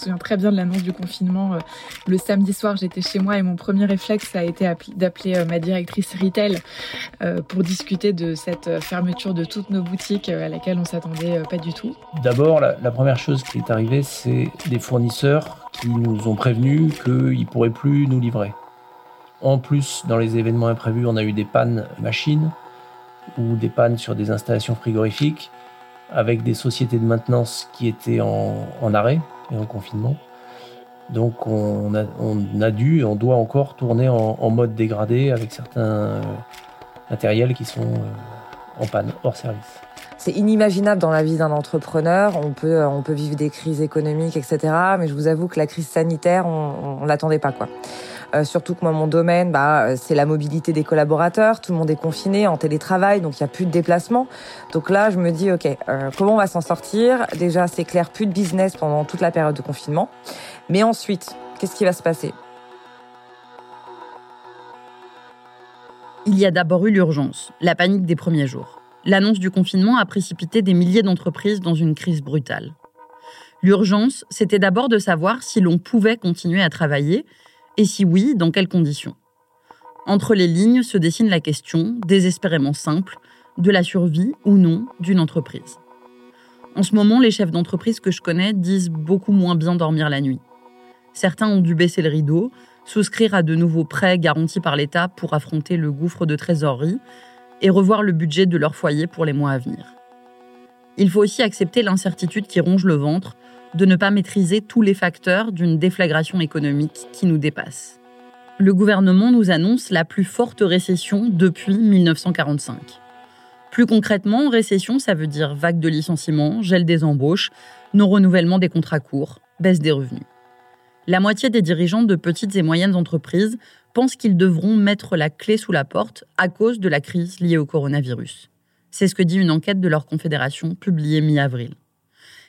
souviens très bien de l'annonce du confinement. Euh, le samedi soir, j'étais chez moi et mon premier réflexe a été d'appeler euh, ma directrice retail euh, pour discuter de cette fermeture de toutes nos boutiques à laquelle on s'attendait pas du tout. D'abord, la, première chose qui est arrivée, c'est des fournisseurs qui nous ont prévenus qu'ils ne pourraient plus nous livrer. En plus, dans les événements imprévus, on a eu des pannes machines ou des pannes sur des installations frigorifiques avec des sociétés de maintenance qui étaient en arrêt et en confinement. Donc on a, on a dû on doit encore tourner en, mode dégradé avec certains euh, matériels qui sont euh, en panne, hors service. C'est inimaginable dans la vie d'un entrepreneur. On peut, euh, on peut vivre des crises économiques, etc. Mais je vous avoue que la crise sanitaire, on, on l'attendait pas, quoi. Euh, surtout que moi, mon domaine, bah, euh, c'est la mobilité des collaborateurs. Tout le monde est confiné en télétravail, donc il n'y a plus de déplacement. Donc là, je me dis, ok, euh, comment on va s'en sortir? Déjà, c'est clair, plus de business pendant toute la période de confinement. Mais ensuite, qu'est-ce qui va se passer? Il y a d'abord eu l'urgence, la panique des premiers jours. L'annonce du confinement a précipité des milliers d'entreprises dans une crise brutale. L'urgence, c'était d'abord de savoir si l'on pouvait continuer à travailler, et si oui, dans quelles conditions? Entre les lignes se dessine la question, désespérément simple, de la survie ou non d'une entreprise. En ce moment, les chefs d'entreprise que je connais disent beaucoup moins bien dormir la nuit. Certains ont dû baisser le rideau, souscrire à de nouveaux prêts garantis par l'État pour affronter le gouffre de trésorerie et revoir le budget de leur foyer pour les mois à venir. Il faut aussi accepter l'incertitude qui ronge le ventre de ne pas maîtriser tous les facteurs d'une déflagration économique qui nous dépasse. Le gouvernement nous annonce la plus forte récession depuis 1945. Plus concrètement, récession, ça veut dire vague de licenciements, gel des embauches, non-renouvellement des contrats courts, baisse des revenus. La moitié des dirigeants de petites et moyennes entreprises pensent qu'ils devront mettre la clé sous la porte à cause de la crise liée au coronavirus. C'est ce que dit une enquête de leur confédération publiée mi-avril.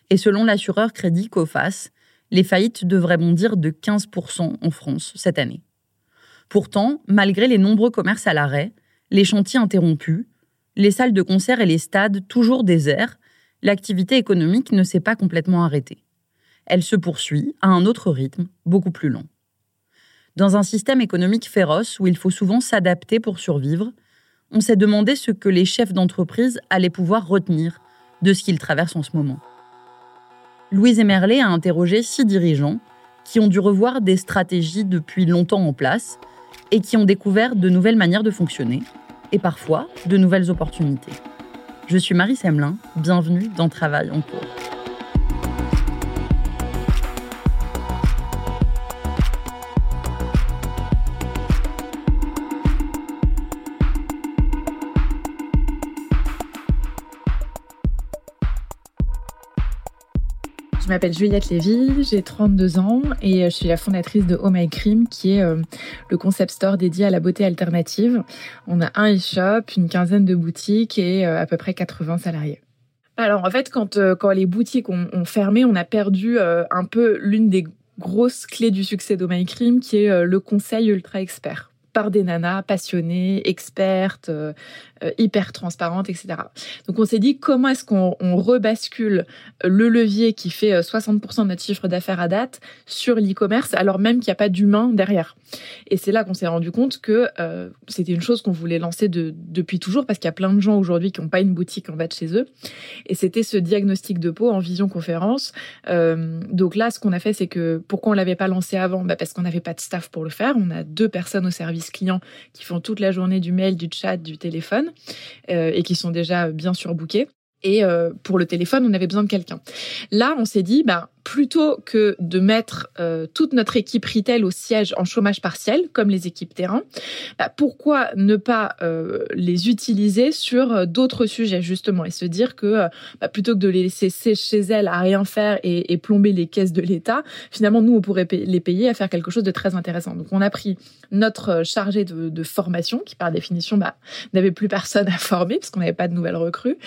Et selon l'assureur Crédit Coface, les faillites devraient bondir de 15% en France cette année. Pourtant, malgré les nombreux commerces à l'arrêt, les chantiers interrompus, les salles de concert et les stades toujours déserts, l'activité économique ne s'est pas complètement arrêtée. Elle se poursuit à un autre rythme, beaucoup plus lent. Dans un système économique féroce où il faut souvent s'adapter pour survivre, on s'est demandé ce que les chefs d'entreprise allaient pouvoir retenir de ce qu'ils traversent en ce moment. Louise Emerlet a interrogé six dirigeants qui ont dû revoir des stratégies depuis longtemps en place et qui ont découvert de nouvelles manières de fonctionner et parfois de nouvelles opportunités. Je suis Marie Semelin, bienvenue dans Travail en cours. M'appelle Juliette Lévy, j'ai 32 ans et je suis la fondatrice de Oh My Cream qui est le concept store dédié à la beauté alternative. On a un e-shop, une quinzaine de boutiques et à peu près 80 salariés. Alors en fait, quand, quand les boutiques ont, ont fermé, on a perdu un peu l'une des grosses clés du succès d'Oh My Cream qui est le conseil ultra expert par des nanas passionnées, expertes, euh, euh, hyper transparentes, etc. Donc on s'est dit comment est-ce qu'on rebascule le levier qui fait 60% euh, de notre chiffre d'affaires à date sur l'e-commerce alors même qu'il n'y a pas d'humain derrière? Et c'est là qu'on s'est rendu compte que c'était une chose qu'on voulait lancer de, depuis toujours parce qu'il y a plein de gens aujourd'hui qui n'ont pas une boutique en bas de chez eux. Et c'était ce diagnostic de peau en vision conférence. donc là, ce qu'on a fait, c'est que pourquoi on l'avait pas lancé avant? Bah Parce qu'on n'avait pas de staff pour le faire. On a deux personnes au service clients qui font toute la journée du mail, du chat, du téléphone euh, et qui sont déjà bien surbookés. Et euh, pour le téléphone, on avait besoin de quelqu'un. Là, on s'est dit, bah, plutôt que de mettre euh, toute notre équipe retail au siège en chômage partiel, comme les équipes terrain, bah, pourquoi ne pas euh, les utiliser sur euh, d'autres sujets justement et se dire que bah, plutôt que de les laisser chez elles à rien faire et, et plomber les caisses de l'État, finalement nous on pourrait les payer à faire quelque chose de très intéressant. Donc on a pris notre chargé de, de formation qui par définition bah, n'avait plus personne à former parce qu'on n'avait pas de nouvelles recrues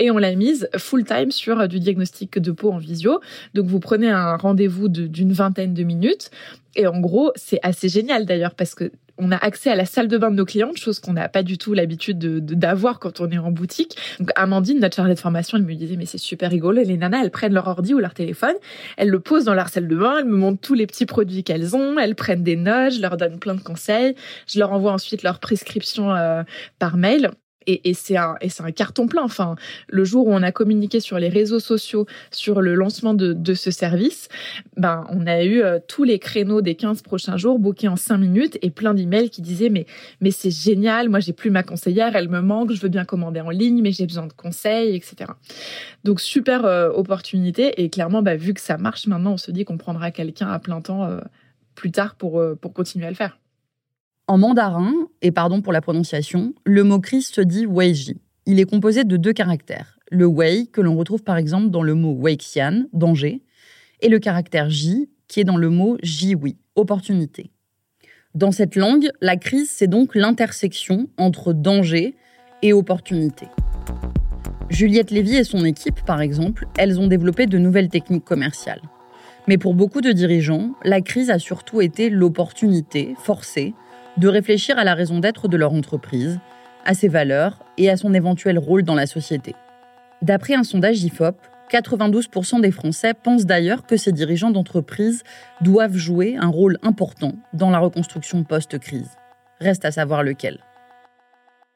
et on l'a mise full time sur du diagnostic de peau en visio. Donc vous prenez un rendez-vous d'une vingtaine de minutes. Et en gros, c'est assez génial d'ailleurs parce que on a accès à la salle de bain de nos clientes, chose qu'on n'a pas du tout l'habitude d'avoir quand on est en boutique. Donc Amandine, notre chargée de formation, elle me disait mais c'est super rigolo. les nanas, elles prennent leur ordi ou leur téléphone, elles le posent dans leur salle de bain, elles me montrent tous les petits produits qu'elles ont, elles prennent des notes, je leur donne plein de conseils, je leur envoie ensuite leur prescription euh, par mail et, c'est un, et c'est un carton plein. Enfin, le jour où on a communiqué sur les réseaux sociaux sur le lancement de, de ce service, ben, on a eu euh, tous les créneaux des 15 prochains jours bookés en 5 minutes et plein d'emails qui disaient mais, mais c'est génial, moi j'ai plus ma conseillère, elle me manque, je veux bien commander en ligne, mais j'ai besoin de conseils, etc. Donc super euh, opportunité et clairement, bah, vu que ça marche maintenant, on se dit qu'on prendra quelqu'un à plein temps euh, plus tard pour, pour continuer à le faire. En mandarin, et pardon pour la prononciation, le mot crise se dit weiji. Il est composé de deux caractères. Le wei, que l'on retrouve par exemple dans le mot weixian, danger, et le caractère ji, qui est dans le mot jiwi, opportunité. Dans cette langue, la crise, c'est donc l'intersection entre danger et opportunité. Juliette Lévy et son équipe, par exemple, elles ont développé de nouvelles techniques commerciales. Mais pour beaucoup de dirigeants, la crise a surtout été l'opportunité forcée de réfléchir à la raison d'être de leur entreprise, à ses valeurs et à son éventuel rôle dans la société. D'après un sondage IFOP, 92% des Français pensent d'ailleurs que ces dirigeants d'entreprise doivent jouer un rôle important dans la reconstruction post-crise. Reste à savoir lequel.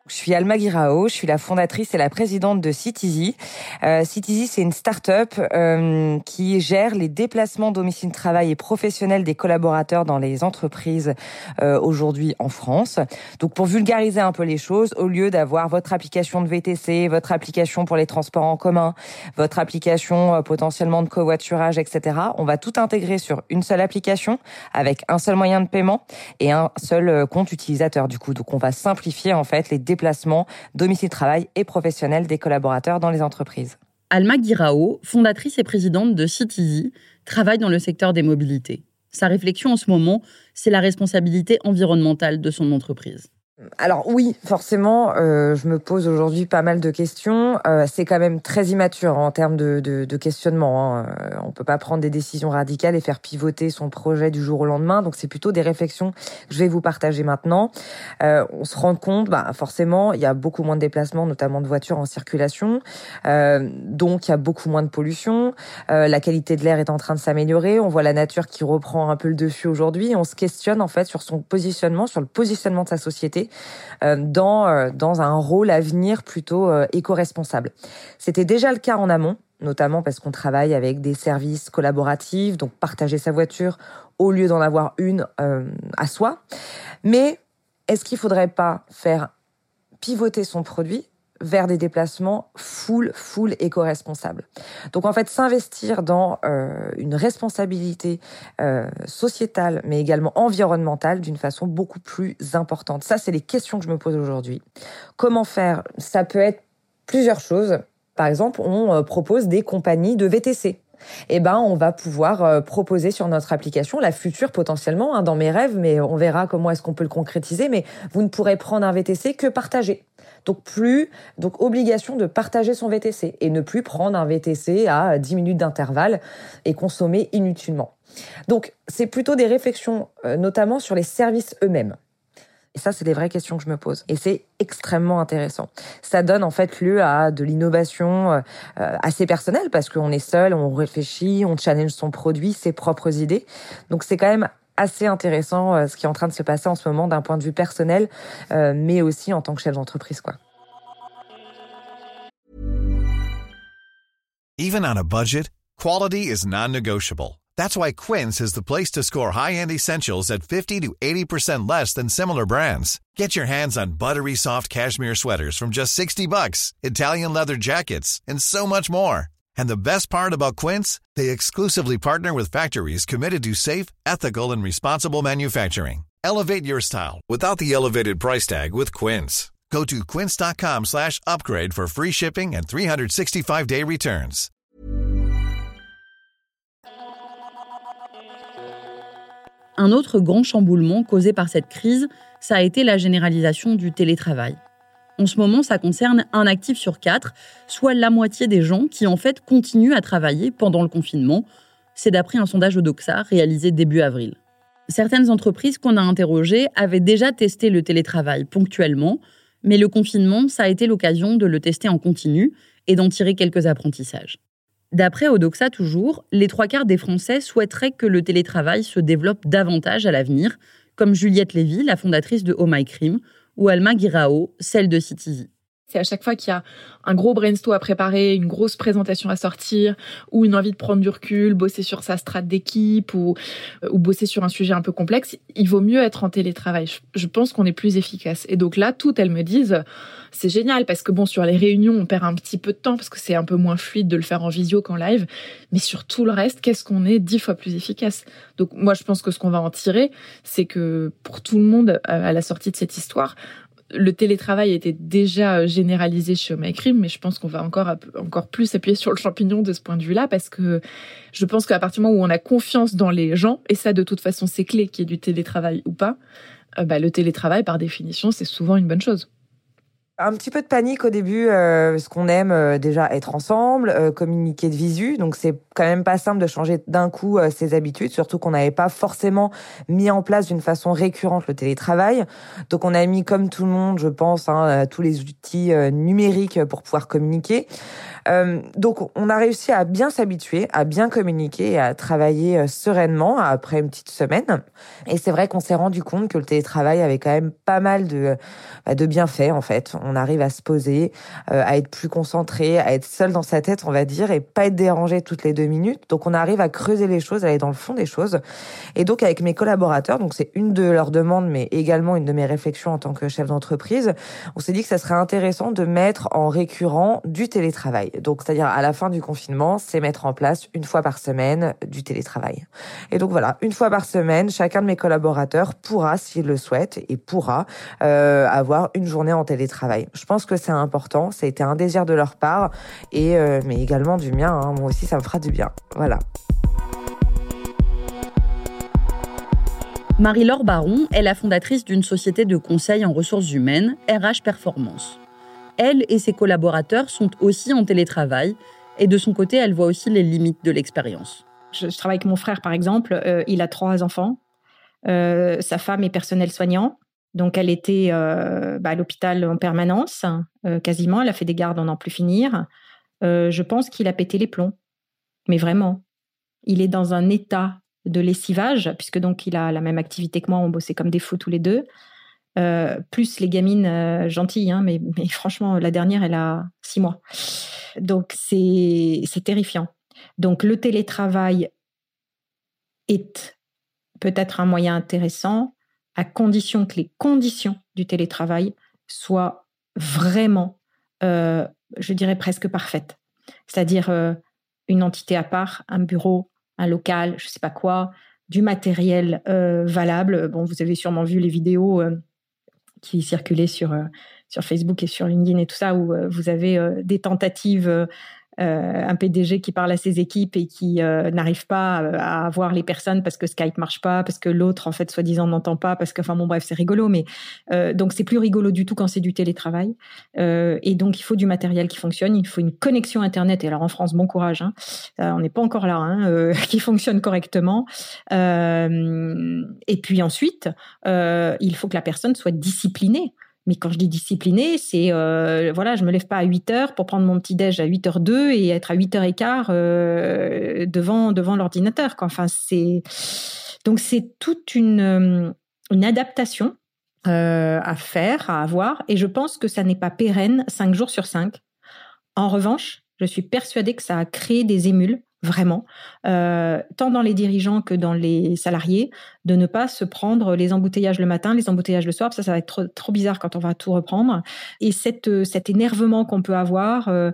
Je suis Alma Guirao, je suis la fondatrice et la présidente de Citizy. Euh, Citizy, c'est une start-up euh, qui gère les déplacements domicile travail et professionnels des collaborateurs dans les entreprises euh, aujourd'hui en France. Donc pour vulgariser un peu les choses, au lieu d'avoir votre application de VTC, votre application pour les transports en commun, votre application euh, potentiellement de covoiturage, etc., on va tout intégrer sur une seule application avec un seul moyen de paiement et un seul euh, compte utilisateur du coup. Donc on va simplifier en fait les déplacement, domicile-travail et professionnel des collaborateurs dans les entreprises. Alma Guirao, fondatrice et présidente de Citizy, travaille dans le secteur des mobilités. Sa réflexion en ce moment, c'est la responsabilité environnementale de son entreprise. Alors oui, forcément, euh, je me pose aujourd'hui pas mal de questions. Euh, c'est quand même très immature en termes de, de, de questionnement. Hein. Euh, on peut pas prendre des décisions radicales et faire pivoter son projet du jour au lendemain. Donc c'est plutôt des réflexions que je vais vous partager maintenant. Euh, on se rend compte, bah, forcément, il y a beaucoup moins de déplacements, notamment de voitures en circulation. Euh, donc il y a beaucoup moins de pollution. la qualité de l'air est en train de s'améliorer. On voit la nature qui reprend un peu le dessus aujourd'hui. On se questionne en fait sur son positionnement, sur le positionnement de sa société euh, dans, euh, dans un rôle à venir plutôt euh, éco-responsable. C'était déjà le cas en amont, notamment parce qu'on travaille avec des services collaboratifs, donc partager sa voiture au lieu d'en avoir une à soi. Mais est-ce qu'il faudrait pas faire pivoter son produit vers des déplacements full, full éco-responsables. Donc en fait, s'investir dans euh, une responsabilité euh, sociétale, mais également environnementale d'une façon beaucoup plus importante. Ça, c'est les questions que je me pose aujourd'hui. Comment faire? Ça peut être plusieurs choses. Par exemple, on euh, propose des compagnies de VTC eh ben on va pouvoir proposer sur notre application la future potentiellement hein, dans mes rêves, mais on verra comment est-ce qu'on peut le concrétiser. Mais vous ne pourrez prendre un VTC que partager. Donc plus donc obligation de partager son VTC et ne plus prendre un VTC à 10 minutes d'intervalle et consommer inutilement. Donc c'est plutôt des réflexions euh, notamment sur les services eux-mêmes. Et ça, c'est des vraies questions que je me pose. Et c'est extrêmement intéressant. Ça donne en fait lieu à de l'innovation euh, assez personnelle parce qu'on est seul, on réfléchit, on challenge son produit, ses propres idées. Donc c'est quand même assez intéressant euh, ce qui est en train de se passer en ce moment d'un point de vue personnel, euh, mais aussi en tant que chef d'entreprise, quoi. Even on a budget, quality is non-negotiable. That's why Quince is the place to score high-end essentials at 50 to 80% less than similar brands. Get your hands on buttery soft cashmere sweaters from just 60 bucks, Italian leather jackets, and so much more. And the best part about Quince, they exclusively partner with factories committed to safe, ethical and responsible manufacturing. Elevate your style without the elevated price tag with Quince. Go to quince.com/upgrade for free shipping and 365-day returns. Un autre grand chamboulement causé par cette crise, ça a été la généralisation du télétravail. En ce moment, ça concerne un actif sur quatre, soit la moitié des gens qui en fait continuent à travailler pendant le confinement. C'est d'après un sondage Odoxa réalisé début avril. Certaines entreprises qu'on a interrogées avaient déjà testé le télétravail ponctuellement, mais le confinement, ça a été l'occasion de le tester en continu et d'en tirer quelques apprentissages. D'après Odoxa toujours, les trois quarts des Français souhaiteraient que le télétravail se développe davantage à l'avenir, comme Juliette Lévy, la fondatrice de Oh My Crime, ou Alma Guirao, celle de Citizy. C'est à chaque fois qu'il y a un gros brainstorm à préparer, une grosse présentation à sortir, ou une envie de prendre du recul, bosser sur sa strate d'équipe, ou, euh, ou bosser sur un sujet un peu complexe, il vaut mieux être en télétravail. Je pense qu'on est plus efficace. Et donc là, toutes elles me disent, c'est génial, parce que bon, sur les réunions, on perd un petit peu de temps, parce que c'est un peu moins fluide de le faire en visio qu'en live. Mais sur tout le reste, qu'est-ce qu'on est dix fois plus efficace? Donc moi, je pense que ce qu'on va en tirer, c'est que pour tout le monde, à la sortie de cette histoire, le télétravail était déjà euh, généralisé chez Omicrim, mais je pense qu'on va encore, encore plus appuyer sur le champignon de ce point de vue-là, parce que je pense qu'à partir du moment où on a confiance dans les gens, et ça de toute façon c'est clé qu'il y ait du télétravail ou pas, euh, bah, le télétravail par définition c'est souvent une bonne chose. Un petit peu de panique au début, euh, parce qu'on aime euh, déjà être ensemble, euh, communiquer de visu. Donc c'est quand même pas simple de changer d'un coup ses habitudes, surtout qu'on n'avait pas forcément mis en place d'une façon récurrente le télétravail. Donc on a mis comme tout le monde, je pense, hein, tous les outils numériques pour pouvoir communiquer. Donc on a réussi à bien s'habituer, à bien communiquer et à travailler sereinement après une petite semaine. Et c'est vrai qu'on s'est rendu compte que le télétravail avait quand même pas mal de, bah, de bienfaits en fait on arrive à se poser, euh, à être plus concentré, à être seul dans sa tête, on va dire, et pas être dérangé toutes les deux minutes. Donc on arrive à creuser les choses, à aller dans le fond des choses. Et donc avec mes collaborateurs, donc c'est une de leurs demandes, mais également une de mes réflexions en tant que chef d'entreprise, on s'est dit que ça serait intéressant de mettre en récurrent du télétravail. Donc c'est-à-dire à la fin du confinement, c'est mettre en place une fois par semaine du télétravail. Et donc voilà, une fois par semaine, chacun de mes collaborateurs pourra, s'il le souhaite, et pourra euh, avoir une journée en télétravail. Je pense que c'est important. Ça a été un désir de leur part, et euh, mais également du mien. Hein. Moi aussi, ça me fera du bien. Voilà. Marie-Laure Baron est la fondatrice d'une société de conseil en ressources humaines, RH Performance. Elle et ses collaborateurs sont aussi en télétravail, et de son côté, elle voit aussi les limites de l'expérience. Je, travaille avec mon frère, par exemple. Euh, il a trois enfants. Euh, sa femme est personnel soignant. Donc, elle était euh, bah, à l'hôpital en permanence, quasiment. Elle a fait des gardes en n'en plus finir. Je pense qu'il a pété les plombs. Mais vraiment. Il est dans un état de lessivage, puisque donc il a la même activité que moi, on bossait comme des fous tous les deux. Plus les gamines gentilles, hein, mais, franchement, la dernière, elle a six mois. Donc, c'est terrifiant. Donc, le télétravail est peut-être un moyen intéressant, à condition que les conditions du télétravail soient vraiment, euh, je dirais presque parfaites. C'est-à-dire euh, une entité à part, un bureau, un local, je ne sais pas quoi, du matériel euh, valable. Bon, vous avez sûrement vu les vidéos qui circulaient sur, sur Facebook et sur LinkedIn et tout ça, où vous avez des tentatives euh, un PDG qui parle à ses équipes et qui euh, n'arrive pas à, voir les personnes parce que Skype marche pas, parce que l'autre en fait soi-disant n'entend pas, parce que enfin bon bref c'est rigolo, mais euh, donc c'est plus rigolo du tout quand c'est du télétravail. et donc il faut du matériel qui fonctionne, il faut une connexion internet. Et alors en France bon courage, hein, on n'est pas encore là, hein, qui fonctionne correctement. et puis ensuite il faut que la personne soit disciplinée. Mais quand je dis discipliné, c'est euh, voilà, je me lève pas à 8 heures pour prendre mon petit déj à 8 h 2 et être à 8 h 15 euh, devant devant l'ordinateur. Enfin, c'est donc c'est toute une euh, adaptation euh, à faire, à avoir, et je pense que ça n'est pas pérenne 5 jours sur 5. En revanche, je suis persuadée que ça a créé des émules vraiment, euh, tant dans les dirigeants que dans les salariés, de ne pas se prendre les embouteillages le matin, les embouteillages le soir. Ça, ça va être trop, bizarre quand on va tout reprendre. Et euh, cet énervement qu'on peut avoir, euh,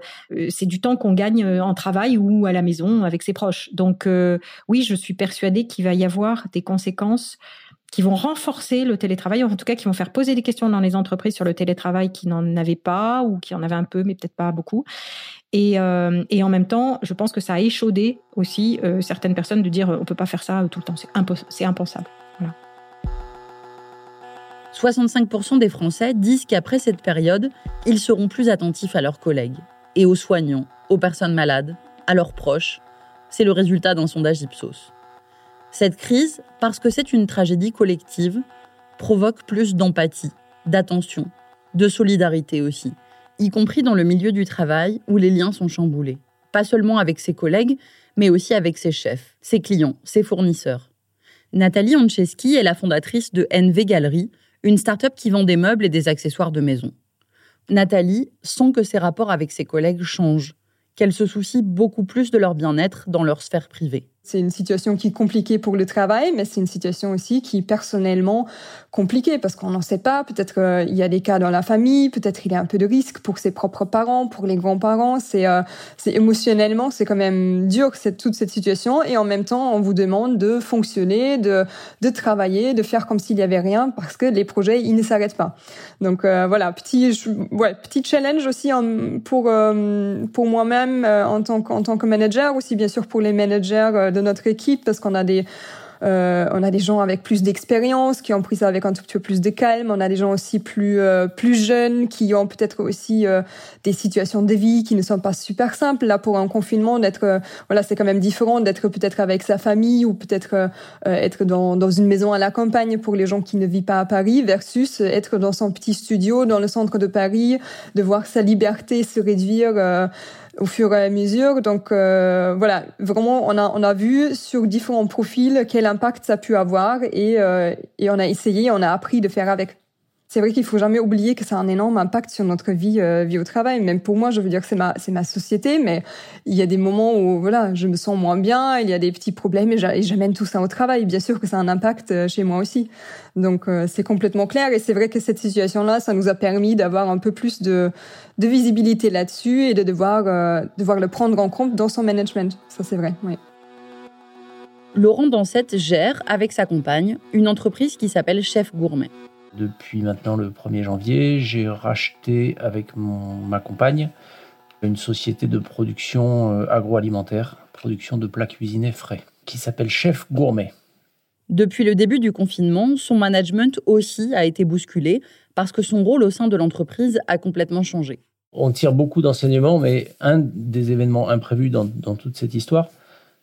c'est du temps qu'on gagne en travail ou à la maison avec ses proches. Donc oui, je suis persuadée qu'il va y avoir des conséquences qui vont renforcer le télétravail, en tout cas qui vont faire poser des questions dans les entreprises sur le télétravail qui n'en avaient pas ou qui en avaient un peu, mais peut-être pas beaucoup. Et, euh, et, en même temps, je pense que ça a échaudé aussi euh, certaines personnes de dire euh, on peut pas faire ça tout le temps, c'est impensable. Voilà. 65% des Français disent qu'après cette période, ils seront plus attentifs à leurs collègues et aux soignants, aux personnes malades, à leurs proches. C'est le résultat d'un sondage Ipsos. Cette crise, parce que c'est une tragédie collective, provoque plus d'empathie, d'attention, de solidarité aussi y compris dans le milieu du travail où les liens sont chamboulés. Pas seulement avec ses collègues, mais aussi avec ses chefs, ses clients, ses fournisseurs. Nathalie Ancheski est la fondatrice de NV Gallery, une start-up qui vend des meubles et des accessoires de maison. Nathalie sent que ses rapports avec ses collègues changent, qu'elle se soucie beaucoup plus de leur bien-être dans leur sphère privée. C'est une situation qui est compliquée pour le travail, mais c'est une situation aussi qui est personnellement compliquée parce qu'on n'en sait pas. Peut-être qu'il y a des cas dans la famille, peut-être il y a un peu de risque pour ses propres parents, pour les grands-parents. C'est, euh, émotionnellement, c'est quand même dur cette, toute cette situation. Et en même temps, on vous demande de fonctionner, de, de travailler, de faire comme s'il y avait rien parce que les projets, ils ne s'arrêtent pas. Donc euh, voilà, petit, ouais, petit challenge aussi pour, euh, pour moi-même en, en tant que manager, aussi bien sûr pour les managers de notre équipe parce qu'on a des euh, on a des gens avec plus d'expérience qui ont pris ça avec un tout petit peu plus de calme. On a des gens aussi plus euh, plus jeunes qui ont peut-être aussi euh, des situations de vie qui ne sont pas super simples. Là, pour un confinement, d'être voilà, c'est quand même différent d'être peut-être avec sa famille ou peut-être être dans dans une maison à la campagne pour les gens qui ne vivent pas à Paris versus être dans son petit studio dans le centre de Paris, de voir sa liberté se réduire au fur et à mesure. Donc euh, voilà, vraiment, on a, on a vu sur différents profils quel impact ça a pu avoir et, euh, et on a essayé, on a appris de faire avec c'est vrai qu'il faut jamais oublier que ça a un énorme impact sur notre vie, euh, vie au travail. Même pour moi, je veux dire que c'est ma, c'est ma société, mais il y a des moments où voilà, je me sens moins bien, il y a des petits problèmes et j'amène tout ça au travail. Bien sûr que ça a un impact euh, chez moi aussi. Donc euh, c'est complètement clair et c'est vrai que cette situation-là, ça nous a permis d'avoir un peu plus de, de visibilité là-dessus et de devoir, devoir le prendre en compte dans son management. Ça c'est vrai. Oui. Laurent Dansette gère, avec sa compagne, une entreprise qui s'appelle Chef Gourmet. Depuis maintenant le 1er janvier, j'ai racheté avec ma compagne une société de production euh, agroalimentaire, production de plats cuisinés frais, qui s'appelle Chef Gourmet. Depuis le début du confinement, son management aussi a été bousculé parce que son rôle au sein de l'entreprise a complètement changé. On tire beaucoup d'enseignements, mais un des événements imprévus dans, toute cette histoire,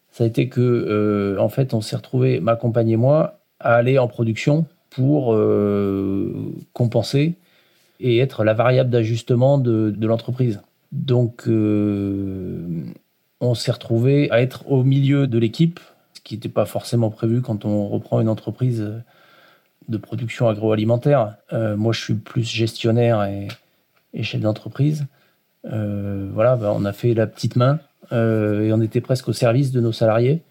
ça a été que, euh, en fait, on s'est retrouvé, ma compagne et moi, à aller en production pour euh, compenser et être la variable d'ajustement de, l'entreprise. Donc, euh, on s'est retrouvé à être au milieu de l'équipe, ce qui n'était pas forcément prévu quand on reprend une entreprise de production agroalimentaire. Euh, moi, je suis plus gestionnaire et, chef d'entreprise. voilà, ben, on a fait la petite main et on était presque au service de nos salariés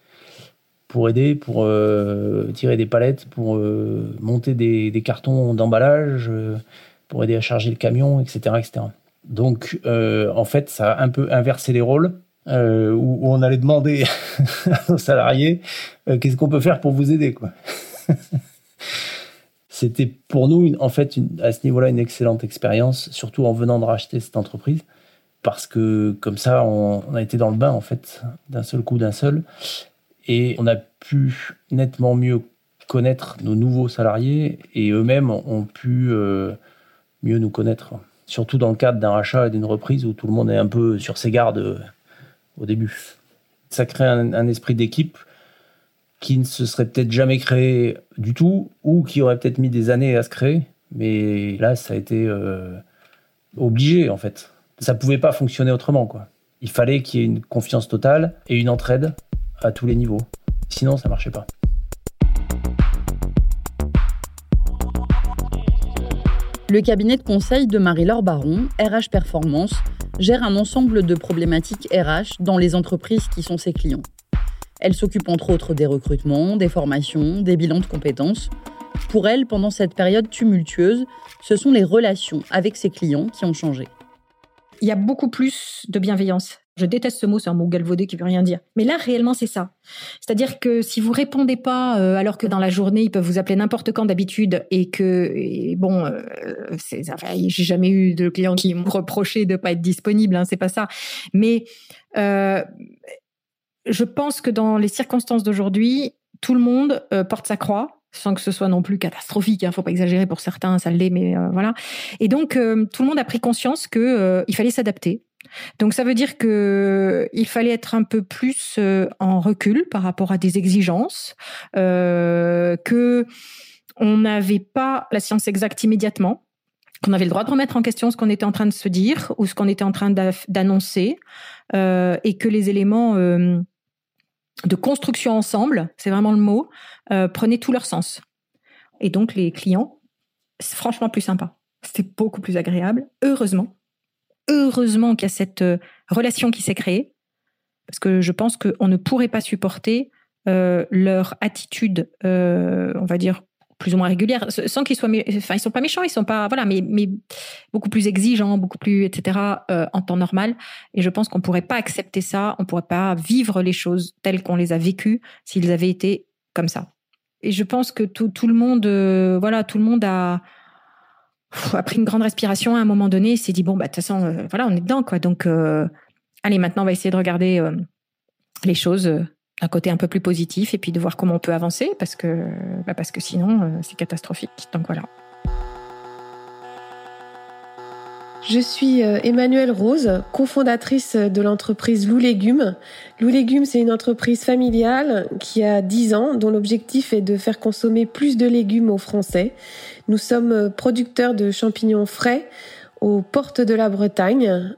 pour aider, pour euh, tirer des palettes, pour euh, monter des, cartons d'emballage, euh, pour aider à charger le camion, etc. etc. Donc, en fait, ça a un peu inversé les rôles, où, on allait demander nos salariés qu'est-ce qu'on peut faire pour vous aider. quoi. C'était pour nous, en fait, à ce niveau-là, une excellente expérience, surtout en venant de racheter cette entreprise, parce que comme ça, on, a été dans le bain, en fait, d'un seul coup, d'un seul. Et on a pu nettement mieux connaître nos nouveaux salariés et eux-mêmes ont pu euh, mieux nous connaître. Surtout dans le cadre d'un rachat et d'une reprise où tout le monde est un peu sur ses gardes euh, au début. Ça crée un, esprit d'équipe qui ne se serait peut-être jamais créé du tout ou qui aurait peut-être mis des années à se créer. Mais là, ça a été euh, obligé en fait. Ça pouvait pas fonctionner autrement quoi. Il fallait qu'il y ait une confiance totale et une entraide à tous les niveaux. Sinon, ça marchait pas. Le cabinet de conseil de Marie-Laure Baron, RH Performance, gère un ensemble de problématiques RH dans les entreprises qui sont ses clients. Elle s'occupe entre autres des recrutements, des formations, des bilans de compétences. Pour elle, pendant cette période tumultueuse, ce sont les relations avec ses clients qui ont changé. Il y a beaucoup plus de bienveillance je déteste ce mot, c'est un mot galvaudé qui veut rien dire. Mais là, réellement, c'est ça. C'est-à-dire que si vous répondez pas, euh, alors que dans la journée, ils peuvent vous appeler n'importe quand d'habitude, et que, bon, euh, j'ai jamais eu de clients qui m'ont reproché de pas être disponible, hein, c'est pas ça. Mais euh, je pense que dans les circonstances d'aujourd'hui, tout le monde euh, porte sa croix sans que ce soit non plus catastrophique. Il hein, faut pas exagérer pour certains, ça l'est, mais voilà. Et donc tout le monde a pris conscience que il fallait s'adapter, donc ça veut dire que il fallait être un peu plus euh, en recul par rapport à des exigences, euh, que on n'avait pas la science exacte immédiatement, qu'on avait le droit de remettre en question ce qu'on était en train de se dire ou ce qu'on était en train d'annoncer, euh, et que les éléments euh, de construction ensemble, c'est vraiment le mot, prenaient tout leur sens. Et donc les clients, c'est franchement plus sympa. C'était beaucoup plus agréable, heureusement heureusement qu'il y a cette euh, relation qui s'est créée, parce que je pense qu'on ne pourrait pas supporter euh, leur attitude, euh, on va dire plus ou moins régulière, sans qu'ils soient, enfin ils sont pas méchants, ils sont pas, voilà, mais mais beaucoup plus exigeants, beaucoup plus, etc. en temps normal. Et je pense qu'on pourrait pas accepter ça, on pourrait pas vivre les choses telles qu'on les a vécues s'ils avaient été comme ça. Et je pense que tout, tout le monde, voilà, tout le monde a a pris une grande respiration à un moment donné et s'est dit bon bah de toute façon euh, voilà on est dedans quoi. Donc euh, allez maintenant on va essayer de regarder euh, les choses d'un côté un peu plus positif et puis de voir comment on peut avancer parce que bah, parce que sinon c'est catastrophique. Donc voilà Je suis euh, Emmanuelle Rose, cofondatrice de l'entreprise Lou Légumes. Lou Légumes, c'est une entreprise familiale qui a 10 ans, dont l'objectif est de faire consommer plus de légumes aux Français. Nous sommes euh, producteurs de champignons frais aux portes de la Bretagne.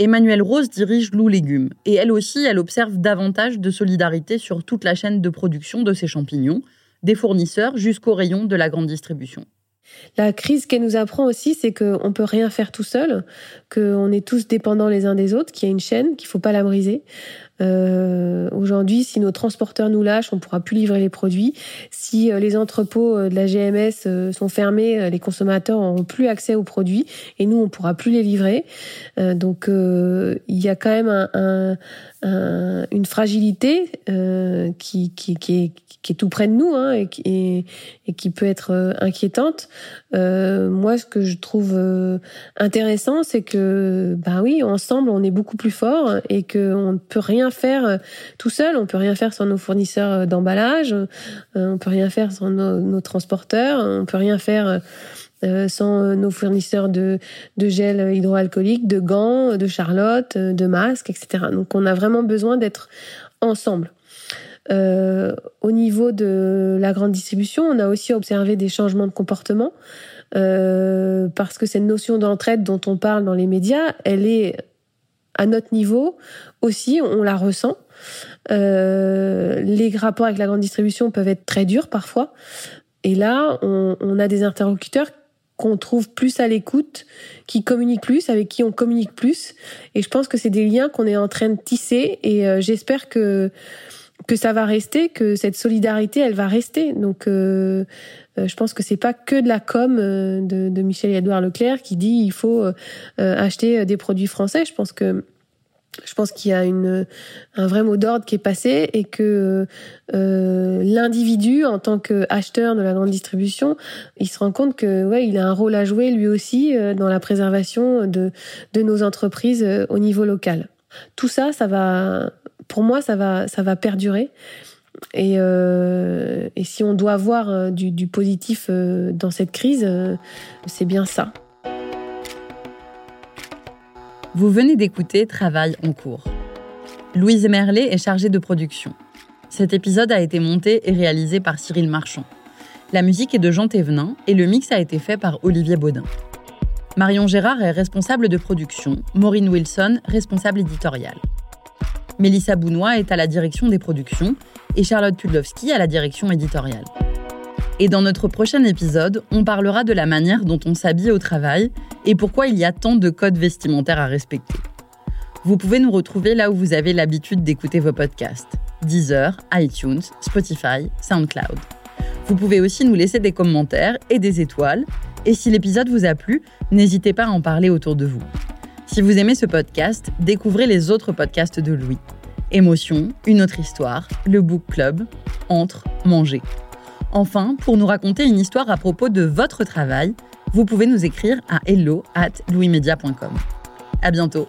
Emmanuelle Rose dirige Lou Légumes et elle aussi, elle observe davantage de solidarité sur toute la chaîne de production de ces champignons, des fournisseurs jusqu'au rayon de la grande distribution. La crise qu'elle nous apprend aussi, c'est qu'on peut rien faire tout seul, qu'on est tous dépendants les uns des autres, qu'il y a une chaîne, qu'il faut pas la briser. Euh, Aujourd'hui, si nos transporteurs nous lâchent, on pourra plus livrer les produits. Si euh, les entrepôts euh, de la GMS sont fermés, les consommateurs n'auront plus accès aux produits et nous, on pourra plus les livrer. donc, il y a quand même un, une fragilité qui, qui, qui, est, qui, est, tout près de nous hein, et, qui, et, qui peut être inquiétante. moi, ce que je trouve intéressant, c'est que, ben oui, ensemble, on est beaucoup plus fort et qu'on ne peut rien faire euh, tout seul, on peut rien faire sans nos fournisseurs euh, d'emballage, euh, on peut rien faire sans nos, transporteurs, on peut rien faire sans nos fournisseurs de, gel hydroalcoolique, de gants, de charlotte, de masques, etc. Donc on a vraiment besoin d'être ensemble. au niveau de la grande distribution, on a aussi observé des changements de comportement parce que cette notion d'entraide dont on parle dans les médias, elle est à notre niveau aussi, on la ressent. Euh, les rapports avec la grande distribution peuvent être très durs parfois. Et là, on, a des interlocuteurs qu'on trouve plus à l'écoute, qui communiquent plus, avec qui on communique plus. Et je pense que c'est des liens qu'on est en train de tisser. Et euh, j'espère que que ça va rester, que cette solidarité, elle va rester. Donc, euh, je pense que c'est pas que de la com de, de Michel Edouard Leclerc qui dit il faut acheter des produits français. Je pense que Je pense qu'il y a une, un vrai mot d'ordre qui est passé et que euh, l'individu, en tant qu'acheteur de la grande distribution, il se rend compte que ouais, il a un rôle à jouer lui aussi euh, dans la préservation de, de nos entreprises euh, au niveau local. Tout ça, ça va, pour moi, ça va, ça va perdurer. Et, euh, et si on doit avoir euh, du, du positif dans cette crise, c'est bien ça. Vous venez d'écouter Travail en cours. Louise Merlet est chargée de production. Cet épisode a été monté et réalisé par Cyril Marchand. La musique est de Jean Thévenin et le mix a été fait par Olivier Baudin. Marion Gérard est responsable de production, Maureen Wilson, responsable éditoriale. Mélissa Bounois est à la direction des productions et Charlotte Pudlowski à la direction éditoriale. Et dans notre prochain épisode, on parlera de la manière dont on s'habille au travail et pourquoi il y a tant de codes vestimentaires à respecter? Vous pouvez nous retrouver là où vous avez l'habitude d'écouter vos podcasts Deezer, iTunes, Spotify, SoundCloud. Vous pouvez aussi nous laisser des commentaires et des étoiles. Et si l'épisode vous a plu, n'hésitez pas à en parler autour de vous. Si vous aimez ce podcast, découvrez les autres podcasts de Louis. Émotion, Une autre histoire, Le Book Club, Entre, Manger. Enfin, pour nous raconter une histoire à propos de votre travail, vous pouvez nous écrire à hello at louismedia.com. À bientôt!